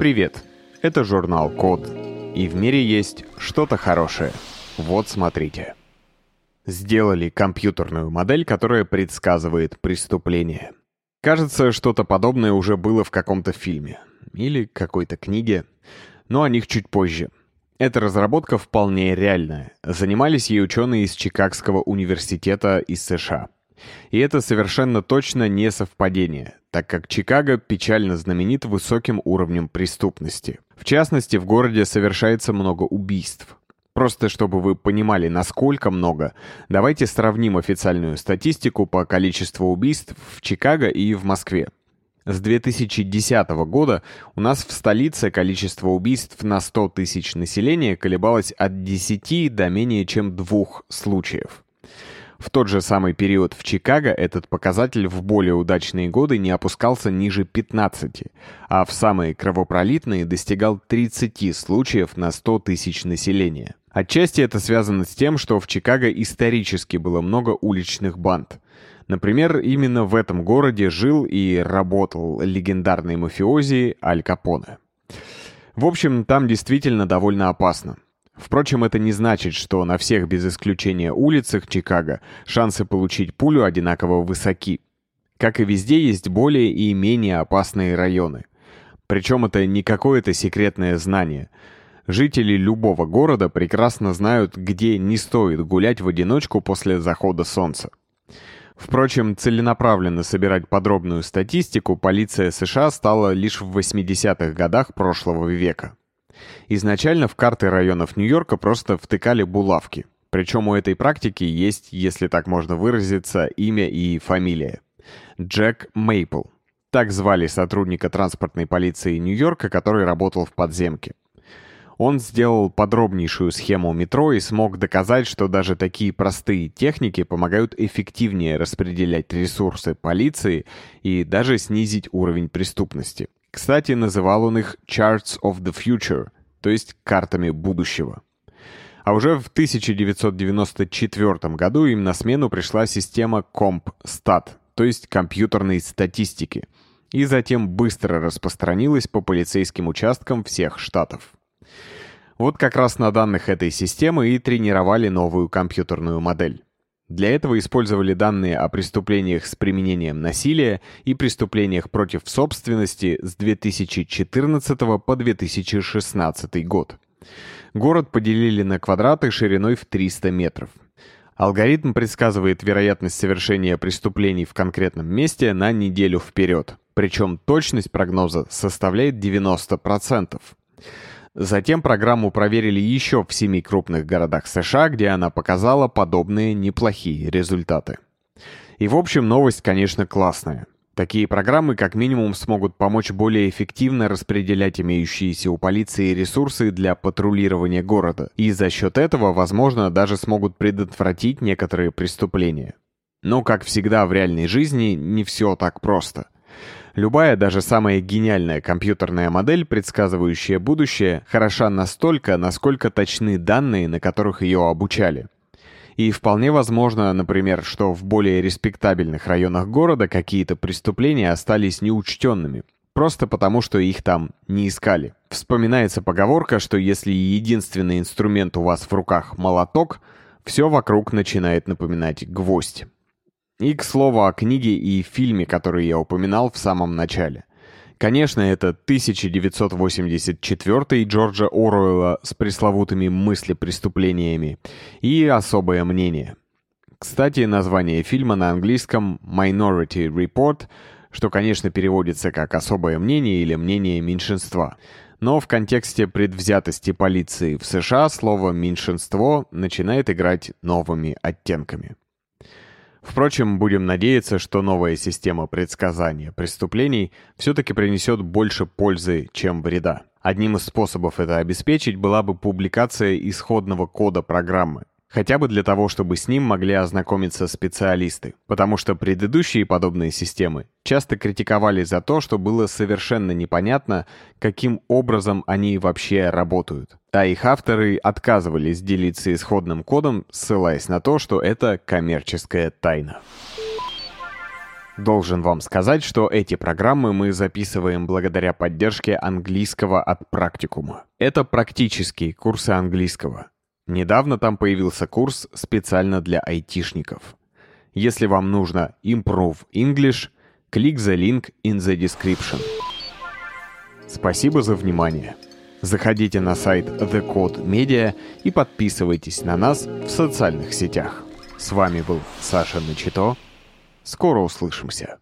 Привет! Это журнал Код. И в мире есть что-то хорошее. Вот смотрите. Сделали компьютерную модель, которая предсказывает преступление. Кажется, что-то подобное уже было в каком-то фильме. Или какой-то книге. Но о них чуть позже. Эта разработка вполне реальная. Занимались ей ученые из Чикагского университета из США. И это совершенно точно не совпадение, так как Чикаго печально знаменит высоким уровнем преступности. В частности, в городе совершается много убийств. Просто чтобы вы понимали, насколько много, давайте сравним официальную статистику по количеству убийств в Чикаго и в Москве. С 2010 года у нас в столице количество убийств на 100 тысяч населения колебалось от 10 до менее чем двух случаев. В тот же самый период в Чикаго этот показатель в более удачные годы не опускался ниже 15, а в самые кровопролитные достигал 30 случаев на 100 тысяч населения. Отчасти это связано с тем, что в Чикаго исторически было много уличных банд. Например, именно в этом городе жил и работал легендарный мафиози Аль Капоне. В общем, там действительно довольно опасно. Впрочем, это не значит, что на всех без исключения улицах Чикаго шансы получить пулю одинаково высоки. Как и везде, есть более и менее опасные районы. Причем это не какое-то секретное знание. Жители любого города прекрасно знают, где не стоит гулять в одиночку после захода солнца. Впрочем, целенаправленно собирать подробную статистику полиция США стала лишь в 80-х годах прошлого века. Изначально в карты районов Нью-Йорка просто втыкали булавки. Причем у этой практики есть, если так можно выразиться, имя и фамилия. Джек Мейпл. Так звали сотрудника транспортной полиции Нью-Йорка, который работал в подземке. Он сделал подробнейшую схему метро и смог доказать, что даже такие простые техники помогают эффективнее распределять ресурсы полиции и даже снизить уровень преступности. Кстати, называл он их «Charts of the Future», то есть картами будущего. А уже в 1994 году им на смену пришла система CompStat, то есть компьютерной статистики, и затем быстро распространилась по полицейским участкам всех штатов. Вот как раз на данных этой системы и тренировали новую компьютерную модель. Для этого использовали данные о преступлениях с применением насилия и преступлениях против собственности с 2014 по 2016 год. Город поделили на квадраты шириной в 300 метров. Алгоритм предсказывает вероятность совершения преступлений в конкретном месте на неделю вперед. Причем точность прогноза составляет 90%. Затем программу проверили еще в семи крупных городах США, где она показала подобные неплохие результаты. И в общем новость, конечно, классная. Такие программы как минимум смогут помочь более эффективно распределять имеющиеся у полиции ресурсы для патрулирования города, и за счет этого, возможно, даже смогут предотвратить некоторые преступления. Но, как всегда в реальной жизни, не все так просто – Любая, даже самая гениальная компьютерная модель, предсказывающая будущее, хороша настолько, насколько точны данные, на которых ее обучали. И вполне возможно, например, что в более респектабельных районах города какие-то преступления остались неучтенными, просто потому что их там не искали. Вспоминается поговорка, что если единственный инструмент у вас в руках молоток, все вокруг начинает напоминать гвоздь. И, к слову, о книге и фильме, который я упоминал в самом начале. Конечно, это 1984 Джорджа Оруэлла с пресловутыми мыслепреступлениями и особое мнение. Кстати, название фильма на английском Minority Report, что, конечно, переводится как «особое мнение» или «мнение меньшинства». Но в контексте предвзятости полиции в США слово «меньшинство» начинает играть новыми оттенками. Впрочем, будем надеяться, что новая система предсказания преступлений все-таки принесет больше пользы, чем вреда. Одним из способов это обеспечить была бы публикация исходного кода программы, хотя бы для того, чтобы с ним могли ознакомиться специалисты, потому что предыдущие подобные системы часто критиковали за то, что было совершенно непонятно, каким образом они вообще работают. А их авторы отказывались делиться исходным кодом, ссылаясь на то, что это коммерческая тайна. Должен вам сказать, что эти программы мы записываем благодаря поддержке английского от практикума. Это практические курсы английского. Недавно там появился курс специально для айтишников. Если вам нужно Improve English, click the link in the description. Спасибо за внимание. Заходите на сайт The Code Media и подписывайтесь на нас в социальных сетях. С вами был Саша Начито. Скоро услышимся.